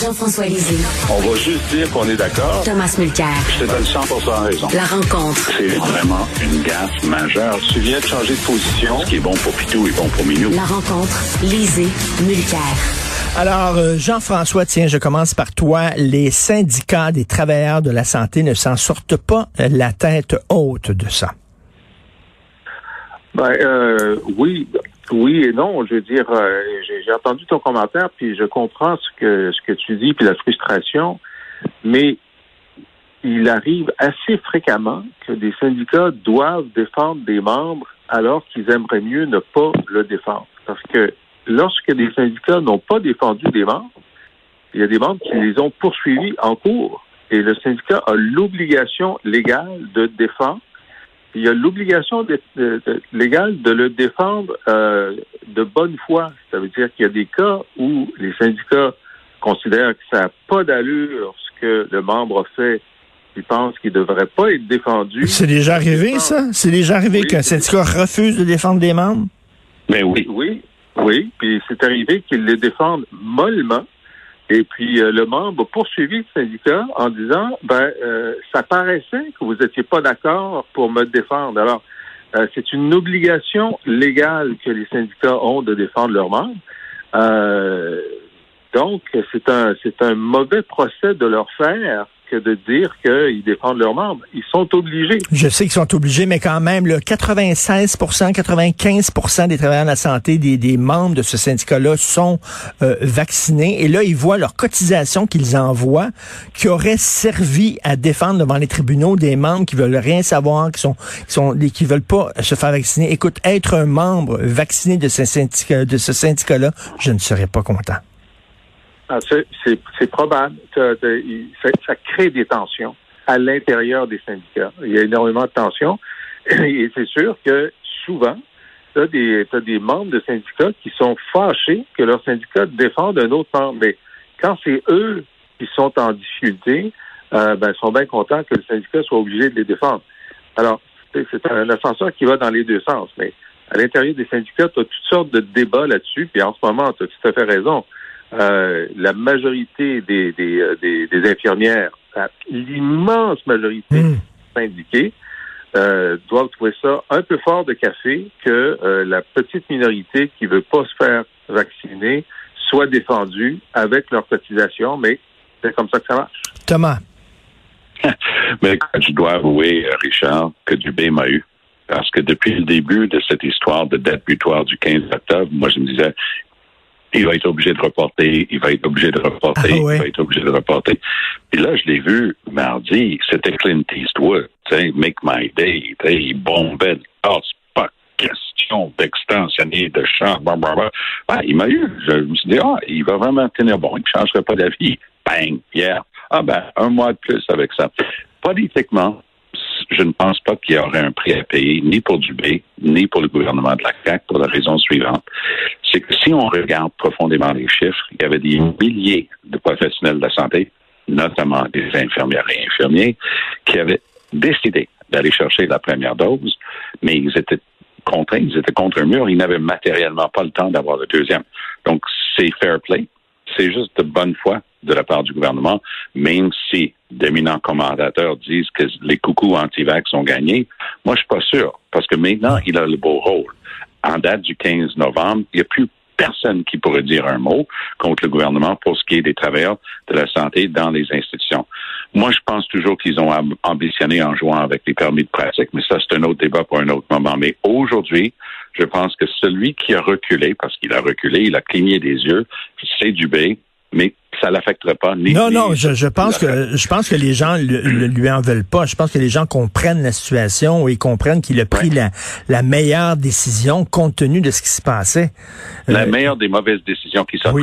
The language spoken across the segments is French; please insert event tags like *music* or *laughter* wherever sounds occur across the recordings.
Jean-François Lisée. On va juste dire qu'on est d'accord. Thomas Mulcair. Je te donne 100 raison. La rencontre. C'est vraiment une gaffe majeure. Tu viens de changer de position. Ce qui est bon pour Pitou est bon pour Minou. La rencontre. Lisée. Mulcair. Alors, euh, Jean-François, tiens, je commence par toi. Les syndicats des travailleurs de la santé ne s'en sortent pas euh, la tête haute de ça. Ben, euh, oui, oui et non. Je veux dire, euh, j'ai entendu ton commentaire, puis je comprends ce que ce que tu dis, puis la frustration, mais il arrive assez fréquemment que des syndicats doivent défendre des membres alors qu'ils aimeraient mieux ne pas le défendre. Parce que lorsque des syndicats n'ont pas défendu des membres, il y a des membres qui les ont poursuivis en cours. Et le syndicat a l'obligation légale de défendre il y a l'obligation légale de le défendre euh, de bonne foi. Ça veut dire qu'il y a des cas où les syndicats considèrent que ça n'a pas d'allure ce que le membre a fait. Ils pensent qu'il ne devrait pas être défendu. C'est déjà arrivé, ça? C'est déjà arrivé qu'un syndicat refuse de défendre des membres? Mais oui. Oui, oui. Puis c'est arrivé qu'ils les défendent mollement et puis euh, le membre a poursuivi le syndicat en disant ben euh, ça paraissait que vous n'étiez pas d'accord pour me défendre. Alors euh, c'est une obligation légale que les syndicats ont de défendre leurs membres. donc c'est un c'est un mauvais procès de leur faire que de dire qu'ils défendent leurs membres. Ils sont obligés. Je sais qu'ils sont obligés, mais quand même, le 96% 95% des travailleurs de la santé, des, des membres de ce syndicat-là sont euh, vaccinés. Et là, ils voient leur cotisation qu'ils envoient, qui aurait servi à défendre devant les tribunaux des membres qui veulent rien savoir, qui sont, qui sont, qui veulent pas se faire vacciner. Écoute, être un membre vacciné de ce syndicat, de ce syndicat-là, je ne serais pas content. Ah, c'est probable. Ça, crée des tensions à l'intérieur des syndicats. Il y a énormément de tensions. *clears throat* Et c'est sûr que souvent, tu as, des membres de syndicats qui sont fâchés que leur syndicat défende un autre membre. Mais quand c'est eux qui sont en difficulté, euh, ben, ils sont bien contents que le syndicat soit obligé de les défendre. Alors, c'est un ascenseur qui va dans les deux sens. Mais à l'intérieur des syndicats, tu as toutes sortes de débats là-dessus. Puis en ce moment, tu as tout à fait raison. Euh, la majorité des, des, euh, des, infirmières, l'immense majorité mmh. syndiquées, euh, doivent trouver ça un peu fort de café que euh, la petite minorité qui veut pas se faire vacciner soit défendue avec leur cotisation, mais c'est comme ça que ça marche. Thomas. *laughs* mais je dois avouer, Richard, que du bien m'a eu. Parce que depuis le début de cette histoire de date butoir du 15 octobre, moi, je me disais, il va être obligé de reporter, il va être obligé de reporter, ah il va être obligé de reporter. Puis là, je l'ai vu mardi, c'était Clint Eastwood, Make My Day, il bombait oh, c'est pas question d'extensionner de champ, blablabla. Ben, il m'a eu, je me suis dit, ah, il va vraiment tenir bon, il ne changerait pas d'avis. Bang, hier. Ah ben, un mois de plus avec ça. Politiquement, je ne pense pas qu'il y aurait un prix à payer, ni pour Dubé, ni pour le gouvernement de la CAQ, pour la raison suivante. C'est que si on regarde profondément les chiffres, il y avait des milliers de professionnels de la santé, notamment des infirmières et infirmiers, qui avaient décidé d'aller chercher la première dose, mais ils étaient contraints, ils étaient contre un mur, ils n'avaient matériellement pas le temps d'avoir le deuxième. Donc, c'est fair play, c'est juste de bonne foi de la part du gouvernement, même si d'éminents commentateurs disent que les coucous anti-vax ont gagné. Moi, je suis pas sûr, parce que maintenant, il a le beau rôle. En date du 15 novembre, il n'y a plus personne qui pourrait dire un mot contre le gouvernement pour ce qui est des travailleurs de la santé dans les institutions. Moi, je pense toujours qu'ils ont ambitionné en jouant avec les permis de pratique, mais ça, c'est un autre débat pour un autre moment. Mais aujourd'hui, je pense que celui qui a reculé, parce qu'il a reculé, il a cligné des yeux, c'est Dubé, mais ça l'affecterait pas. non, non, je, pense que je pense que les gens le, lui en veulent pas. Je pense que les gens comprennent la situation et comprennent qu'il a pris la, la meilleure décision compte tenu de ce qui se passait. La euh, meilleure des mauvaises décisions qui sortent.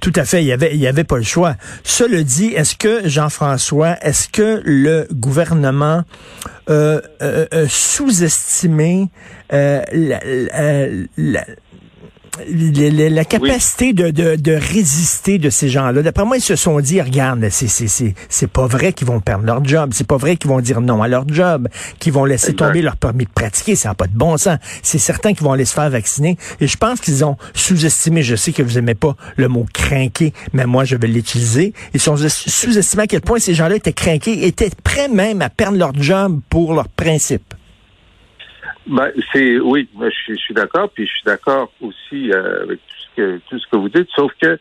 Tout à fait, il y avait, il y avait pas le choix. Cela dit, est-ce que Jean-François, est-ce que le gouvernement euh, euh, sous-estimé la, la, la capacité de, de, de, résister de ces gens-là. D'après moi, ils se sont dit, regarde, c'est, c'est, c'est, c'est pas vrai qu'ils vont perdre leur job. C'est pas vrai qu'ils vont dire non à leur job, qu'ils vont laisser tomber leur permis de pratiquer. Ça n'a pas de bon sens. C'est certain qu'ils vont aller se faire vacciner. Et je pense qu'ils ont sous-estimé, je sais que vous aimez pas le mot craquer, mais moi, je vais l'utiliser. Ils ont sous-estimé à quel point ces gens-là étaient craqués, étaient prêts même à perdre leur job pour leurs principes. Ben, c'est oui, je, suis d'accord, puis je suis d'accord aussi euh, avec tout ce que tout ce que vous dites, sauf que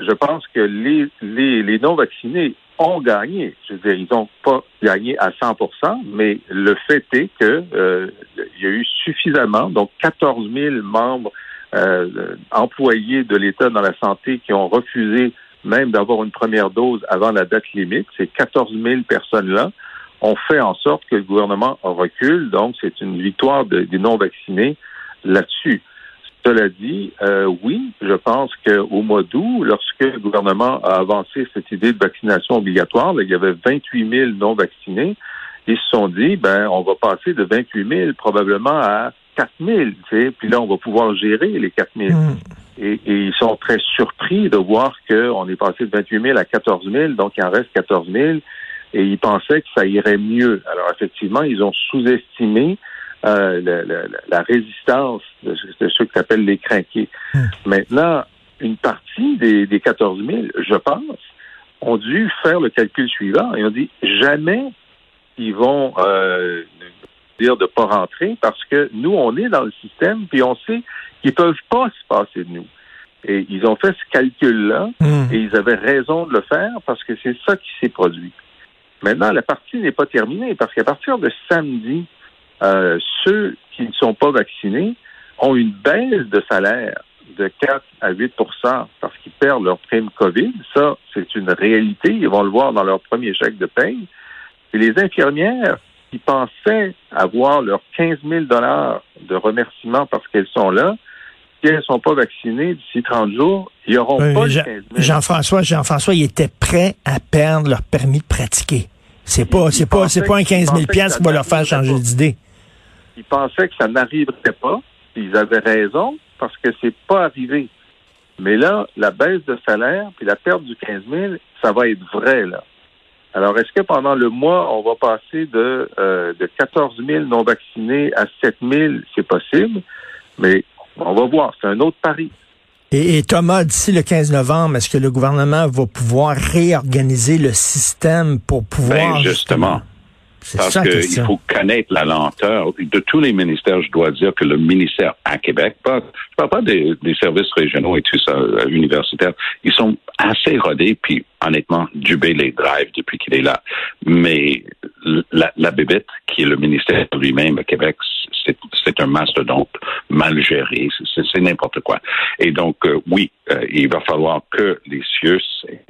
je pense que les, les, les non vaccinés ont gagné. Je veux dire, ils n'ont pas gagné à 100% mais le fait est que euh, il y a eu suffisamment, donc 14 000 membres euh, employés de l'État dans la santé qui ont refusé même d'avoir une première dose avant la date limite. Ces 14 000 personnes-là ont fait en sorte que le gouvernement recule. Donc, c'est une victoire des non-vaccinés là-dessus. Cela dit, euh, oui, je pense qu'au mois d'août, lorsque le gouvernement a avancé cette idée de vaccination obligatoire, il y avait 28 000 non-vaccinés. Ils se sont dit, ben, on va passer de 28 000 probablement à 4 000, tu sais, puis là, on va pouvoir gérer les 4 000. Mm. Et, et, ils sont très surpris de voir qu'on est passé de 28 000 à 14 000, donc il en reste 14 000 et ils pensaient que ça irait mieux. Alors effectivement, ils ont sous-estimé euh, la, résistance de, ceux que appellent les craqués. Hmm. Maintenant, une partie des, des 14 000, je pense, ont dû faire le calcul suivant. Ils ont dit jamais ils vont euh, dire de pas rentrer parce que nous, on est dans le système, puis on sait qu'ils peuvent pas se passer de nous. Et ils ont fait ce calcul-là, hmm. et ils avaient raison de le faire parce que c'est ça qui s'est produit. Maintenant, la partie n'est pas terminée parce qu'à partir de samedi, euh, ceux qui ne sont pas vaccinés ont une baisse de salaire de 4 à 8% parce qu'ils perdent leur prime COVID. Ça, c'est une réalité. Ils vont le voir dans leur premier chèque de paye. Et les infirmières qui pensaient avoir leurs 15 000 de remerciement parce qu'elles sont là, si elles ne sont pas vaccinées d'ici 30 jours, ils n'auront pas Jean, 15 000. Jean-François, Jean-François, ils étaient prêts à perdre leur permis de pratiquer. C'est pas, c'est pas, c'est pas un 15 000 qui va leur faire changer d'idée. Ils pensaient que ça n'arriverait pas. Ils avaient raison parce que c'est pas arrivé. Mais là, la baisse de salaire puis la perte du 15 000, ça va être vrai, là. Alors, est-ce que pendant le mois, on va passer de, euh, de 14 000 non vaccinés à 7 000? C'est possible, mais on va voir. C'est un autre pari. Et, Thomas, d'ici le 15 novembre, est-ce que le gouvernement va pouvoir réorganiser le système pour pouvoir... Ben, justement. Parce qu'il faut connaître la lenteur. De tous les ministères, je dois dire que le ministère à Québec, pas, je parle pas des, services régionaux et tout ça, euh, universitaires, ils sont assez rodés, puis honnêtement, Dubé les drive depuis qu'il est là. Mais la, la bébête, qui est le ministère lui-même à Québec, c'est un mastodonte mal géré, c'est n'importe quoi. Et donc, euh, oui, euh, il va falloir que les CIUS,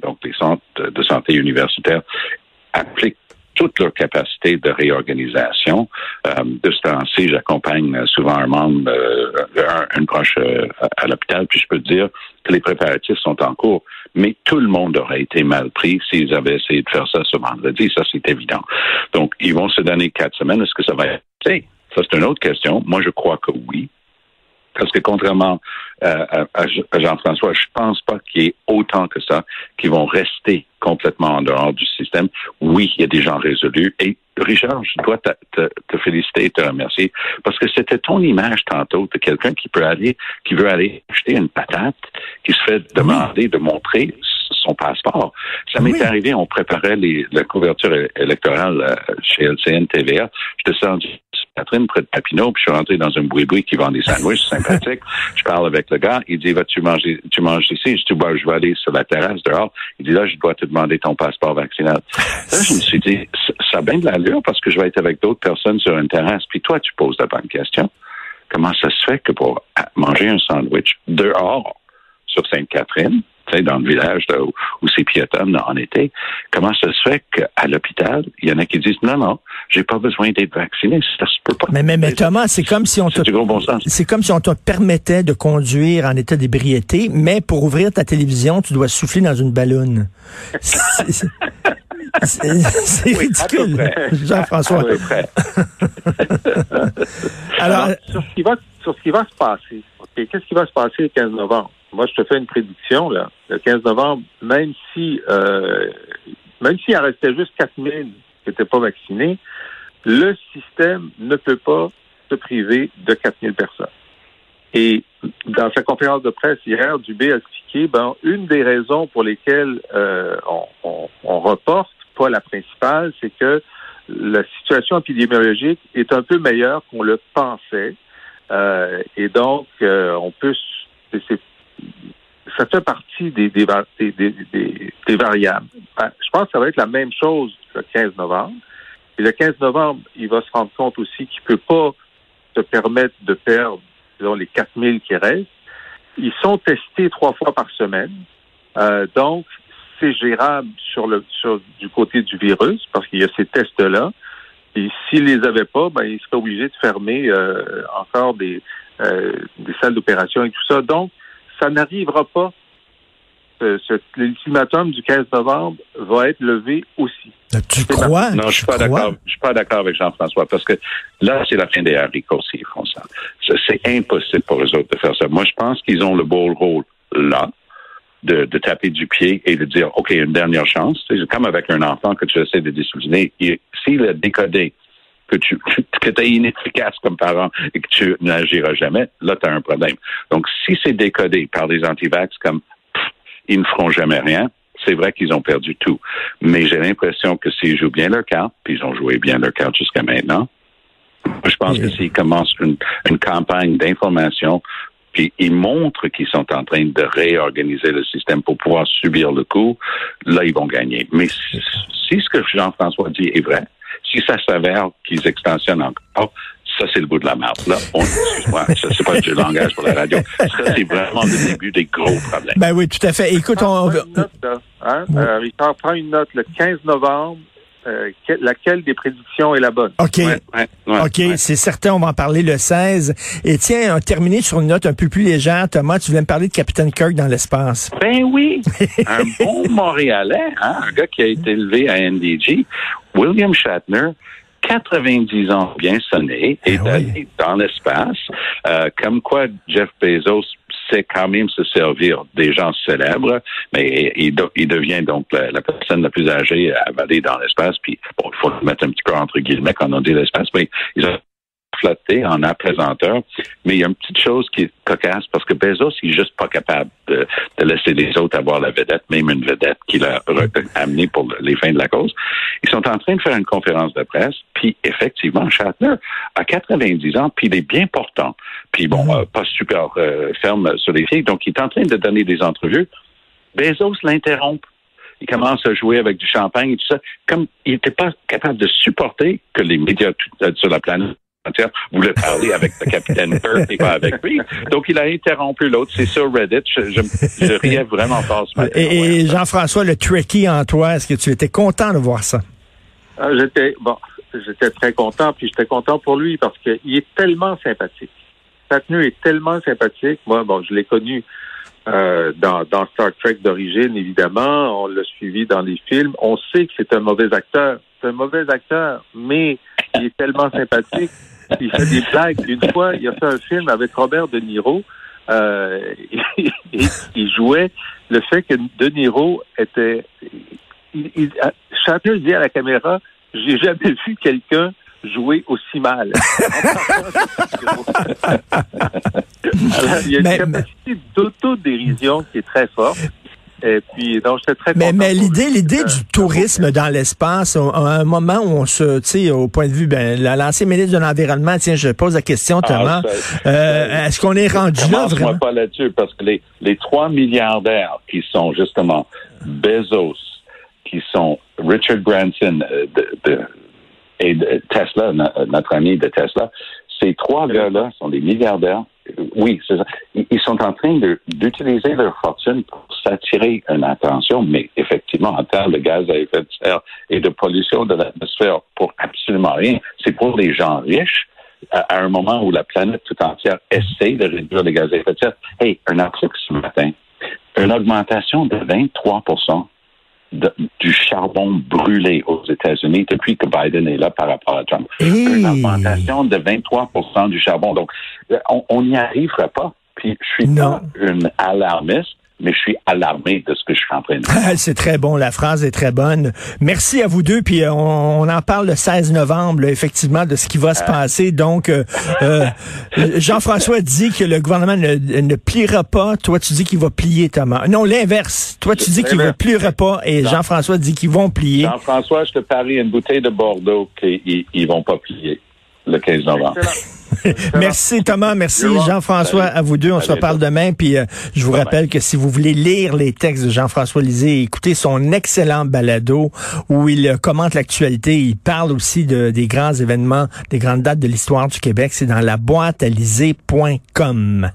donc les centres de santé universitaires, appliquent toute leur capacité de réorganisation. Euh, de ce temps-ci, j'accompagne souvent un membre, euh, une proche euh, à l'hôpital, puis je peux dire que les préparatifs sont en cours. Mais tout le monde aurait été mal pris s'ils avaient essayé de faire ça ce vendredi. Ça, c'est évident. Donc, ils vont se donner quatre semaines. Est-ce que ça va être... Ça, c'est une autre question. Moi, je crois que oui. Parce que contrairement à, Jean-François, je pense pas qu'il y ait autant que ça qui vont rester complètement en dehors du système. Oui, il y a des gens résolus. Et Richard, je dois te, te, féliciter et te remercier parce que c'était ton image tantôt de quelqu'un qui peut aller, qui veut aller acheter une patate, qui se fait demander de montrer son passeport. Ça m'est arrivé, on préparait les, la couverture électorale euh, chez LCN TVA. Je te sens Catherine près de Papineau, puis je suis rentré dans un boui-boui qui vend des sandwichs *laughs* sympathiques. Je parle avec le gars, il dit, vas-tu manger, tu manges ici? Je dis, bah, je vais aller sur la terrasse dehors. Il dit, là, je dois te demander ton passeport vaccinal. Là, je me suis dit, ça a bien de l'allure parce que je vais être avec d'autres personnes sur une terrasse, puis toi, tu poses la bonne question. Comment ça se fait que pour manger un sandwich dehors sur Sainte-Catherine, dans le village où, c'est piétonne en été, comment ça se fait qu'à l'hôpital, il y en a qui disent non, non, j'ai pas besoin d'être vacciné, ça se peut pas. Mais, mais, mais Thomas, c'est comme si on te, c'est comme si on te permettait de conduire en état d'ébriété, mais pour ouvrir ta télévision, tu dois souffler dans une ballonne. C'est ridicule, Jean-François. *laughs* Alors, sur ce qui va sur ce qui va se passer. Qu'est-ce qui va se passer le 15 novembre? Moi, je te fais une prédiction, là. Le 15 novembre, même si, euh, même s'il en restait juste 4000 qui n'étaient pas vaccinés, le système ne peut pas se priver de 4000 personnes. Et dans sa conférence de presse hier, Dubé a expliqué, ben, une des raisons pour lesquelles euh, on, reporte, pas la principale, c'est que la situation épidémiologique est un peu meilleure qu'on le pensait. Euh, et donc, on peut, ça fait partie des, variables. Ben, je pense que ça va être la même chose le 15 novembre. Le 15 novembre, il va se rendre compte aussi qu'il peut pas se permettre de perdre disons, les 4000 qui restent. Ils sont testés trois fois par semaine. Euh, donc, c'est gérable sur le du côté du virus parce qu'il y a ces tests-là. Et s'ils les avaient pas, ben, ils seraient obligés de fermer euh, encore des, euh, des salles d'opération et tout ça. Donc, ça n'arrivera pas. L'ultimatum du 15 novembre va être levé aussi. Tu crois? Non, je suis pas d'accord. Je suis pas d'accord avec Jean-François parce que là, c'est la fin des haricots s'ils font ça. C'est impossible pour eux autres de faire ça. Moi, je pense qu'ils ont le beau rôle là. De, de, taper du pied et de dire, OK, une dernière chance. C'est comme avec un enfant que tu essaies de discipliner. S'il a décodé que tu *laughs* que es inefficace comme parent et que tu n'agiras jamais, là, tu as un problème. Donc, si c'est décodé par des antivax comme ils ne feront jamais rien, c'est vrai qu'ils ont perdu tout. Mais j'ai l'impression que s'ils jouent bien leur carte, puis ils ont joué bien leur carte jusqu'à maintenant, je pense que s'ils commencent une, campagne d'information, puis ils montrent qu'ils sont en train de réorganiser le système pour pouvoir subir le coup, là, ils vont gagner. Mais si ce que Jean-François dit est vrai, si ça s'avère qu'ils extensionnent encore, ça, c'est le bout de la merde. Là, excuse-moi, ça, c'est pas du langage pour la radio. Ça, c'est vraiment le début des gros problèmes. Ben oui, tout à fait. Écoute, on... Prends une note, là, hein? Euh, Richard, prends une note. Le 15 novembre, euh, laquelle des prédictions est la bonne? OK. Ouais, ouais, OK, c'est certain, on va en parler le 16. Et tiens, on terminer sur une note un peu plus légère. Thomas, tu voulais me parler de Capitaine Kirk dans l'espace. Ben oui, *laughs* un bon Montréalais, hein? un gars qui a été élevé à NDG, William Shatner, 90 ans bien sonné, est ah allé dans l'espace, euh, comme quoi Jeff Bezos sait quand même se servir des gens célèbres, mais il, devient donc la, personne la plus âgée à aller dans l'espace, puis bon, il faut mettre un petit peu entre guillemets quand on dit l'espace, mais ils ont flotté en apaisanteur. Mais il y a une petite chose qui est cocasse parce que Bezos, il est juste pas capable de, laisser les autres avoir la vedette, même une vedette qu'il a amenée pour les fins de la cause. Ils sont en train de faire une conférence de presse, puis effectivement, Shatner a 90 ans, puis il est bien portant. Puis bon, mm-hmm. euh, pas super euh, ferme sur les filles, donc il est en train de donner des entrevues. Bezos l'interrompt il commence à jouer avec du champagne et tout ça, comme il n'était pas capable de supporter que les médias euh, sur la planète voulait parler avec le capitaine Kirk et pas avec lui. Donc, il a interrompu l'autre. C'est sur Reddit. Je, je, riais vraiment fort ce matin. Et, Jean-François, le tricky en toi, est-ce que tu étais content de voir ça? Ah, j'étais, bon, j'étais très content, puis j'étais content pour lui parce qu'il est tellement sympathique. Sa tenue est tellement sympathique. Moi, bon, je l'ai connu euh, dans, dans Star Trek d'origine, évidemment. On l'a suivi dans les films. On sait que c'est un mauvais acteur. C'est un mauvais acteur, mais il est tellement sympathique. Il fait des blagues. Une fois, il a fait un film avec Robert De Niro. Euh, *laughs* et, il jouait le fait que De Niro était. Il, il, dit à la caméra J'ai jamais vu quelqu'un jouer aussi mal. *laughs* il y a une capacité d'autodérision qui est très forte. Et puis, donc, j'étais très Mais, mais l'idée, l'idée du tourisme dans l'espace, à un moment où on se, tu sais, au point de vue, ben, l'ancien ministre de l'Environnement, tiens, je pose la question, ah, Thomas, euh, est-ce qu'on est rendu là vraiment? pas là-dessus, parce que les, les trois milliardaires qui sont justement Bezos, qui sont Richard Branson euh, de, et de Tesla, notre ami de Tesla, ces trois gars-là sont des milliardaires oui, c'est ça. Ils sont en train d'utiliser leur fortune pour s'attirer une attention, mais effectivement, en termes de gaz à effet de serre et de pollution de l'atmosphère, pour absolument rien. C'est pour les gens riches, à, un moment où la planète tout entière essaie de réduire les gaz à effet de serre. Hey, un article ce matin, une augmentation de 23 du charbon brûlé aux États-Unis depuis que Biden est là par rapport à Trump. Hey. Une augmentation de 23 du charbon. Donc, euh, on n'y arrivera pas. Puis, je suis Non. pas une alarmiste, mais je suis alarmé de ce que je suis en train de faire. C'est très bon, la phrase est très bonne. Merci à vous deux, puis euh, on, on en parle le 16 novembre, là, effectivement, de ce qui va se passer. Donc, euh, euh, *laughs* Jean-François dit que le gouvernement ne, ne pliera pas. Toi, tu dis qu'il va plier, Thomas. Non, l'inverse. Toi, tu dis qu'il ne pliera pas, et Jean-François dit qu'ils vont plier. Jean-François, je te parie une bouteille de Bordeaux qu'ils ne vont pas plier le 15 novembre. Excellent. *laughs* Merci Thomas, merci. Jean-François, à vous deux. On se reparle demain. Puis euh, je vous rappelle que si vous voulez lire les textes de Jean-François Lisée, écoutez son excellent balado où il euh, commente l'actualité. Il parle aussi de, des grands événements, des grandes dates de l'histoire du Québec. C'est dans la boîte à lisée.com.